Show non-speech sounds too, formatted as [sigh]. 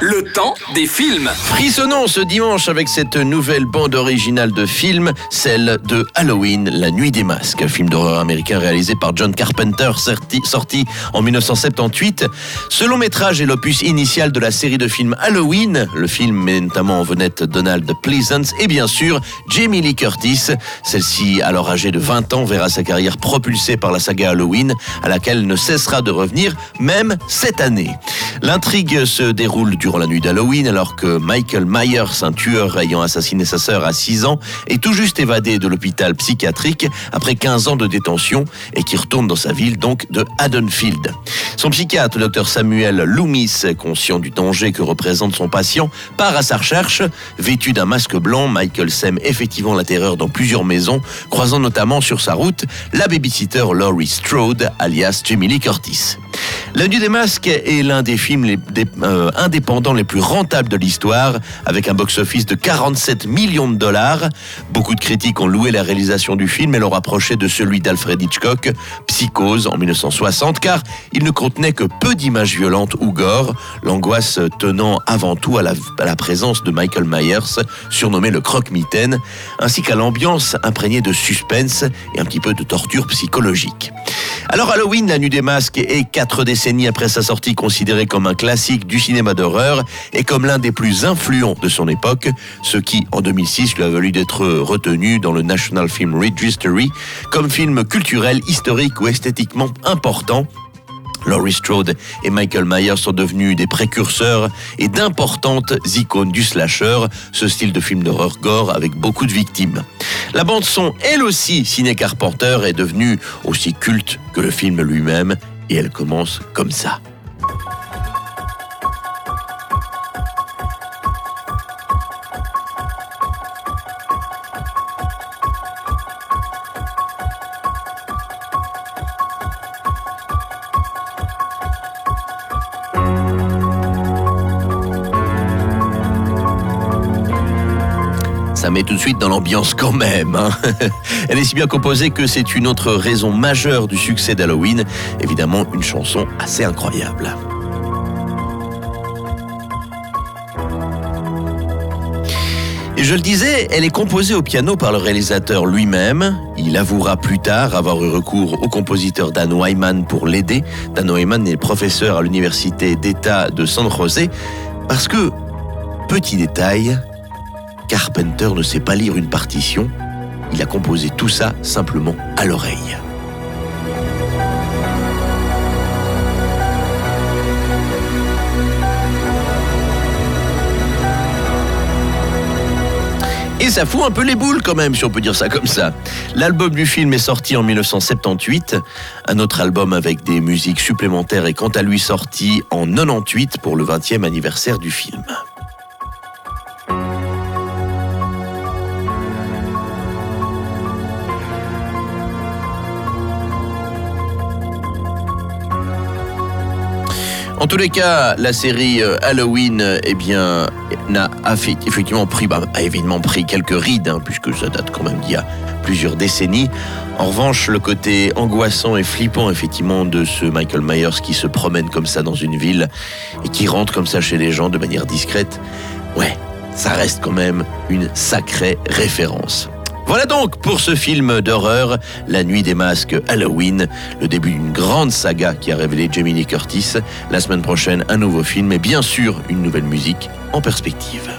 le temps des films. Frissonnons ce dimanche avec cette nouvelle bande originale de film, celle de Halloween, La Nuit des Masques, film d'horreur américain réalisé par John Carpenter, sorti, sorti en 1978. Ce long métrage est l'opus initial de la série de films Halloween. Le film met notamment en vedette Donald Pleasance et bien sûr Jamie Lee Curtis. Celle-ci, alors âgée de 20 ans, verra sa carrière propulsée par la saga Halloween, à laquelle elle ne cessera de revenir, même cette année. L'intrigue se déroule durant la nuit d'Halloween alors que Michael Myers, un tueur ayant assassiné sa sœur à 6 ans, est tout juste évadé de l'hôpital psychiatrique après 15 ans de détention et qui retourne dans sa ville donc de Haddonfield. Son psychiatre, le docteur Samuel Loomis, conscient du danger que représente son patient, part à sa recherche. Vêtu d'un masque blanc, Michael sème effectivement la terreur dans plusieurs maisons, croisant notamment sur sa route la babysitter Laurie Strode, alias Jamie Lee Curtis. La Nuit des Masques est l'un des films euh, indépendants les plus rentables de l'histoire, avec un box-office de 47 millions de dollars. Beaucoup de critiques ont loué la réalisation du film et l'ont rapproché de celui d'Alfred Hitchcock, Psychose, en 1960, car il ne contenait que peu d'images violentes ou gore, l'angoisse tenant avant tout à la, présence de Michael Myers, surnommé le croque-mitaine, ainsi qu'à l'ambiance imprégnée de suspense et un petit peu de torture psychologique. Alors Halloween, la nuit des masques est quatre décennies après sa sortie considéré comme un classique du cinéma d'horreur et comme l'un des plus influents de son époque, ce qui en 2006 lui a valu d'être retenu dans le National Film Registry comme film culturel, historique ou esthétiquement important Laurie Strode et Michael Myers sont devenus des précurseurs et d'importantes icônes du slasher, ce style de film d'horreur gore avec beaucoup de victimes. La bande son, elle aussi, Ciné Carpenter, est devenue aussi culte que le film lui-même et elle commence comme ça. Ça met tout de suite dans l'ambiance quand même. Hein. [laughs] Elle est si bien composée que c'est une autre raison majeure du succès d'Halloween. Évidemment, une chanson assez incroyable. Et je le disais, elle est composée au piano par le réalisateur lui-même. Il avouera plus tard avoir eu recours au compositeur Dan Wyman pour l'aider. Dan Wyman est professeur à l'université d'État de San José parce que, petit détail, Carpenter ne sait pas lire une partition, il a composé tout ça simplement à l'oreille. Et ça fout un peu les boules quand même, si on peut dire ça comme ça. L'album du film est sorti en 1978. Un autre album avec des musiques supplémentaires est quant à lui sorti en 98 pour le 20e anniversaire du film. En tous les cas, la série euh, Halloween, eh effectivement pris, bah, a évidemment pris quelques rides, hein, puisque ça date quand même d'il y a plusieurs décennies. En revanche, le côté angoissant et flippant, effectivement, de ce Michael Myers qui se promène comme ça dans une ville et qui rentre comme ça chez les gens de manière discrète, ouais, ça reste quand même une sacrée référence. Voilà donc pour ce film d'horreur, La Nuit des Masques Halloween, le début d'une grande saga qui a révélé Lee Curtis. La semaine prochaine, un nouveau film et bien sûr une nouvelle musique en perspective.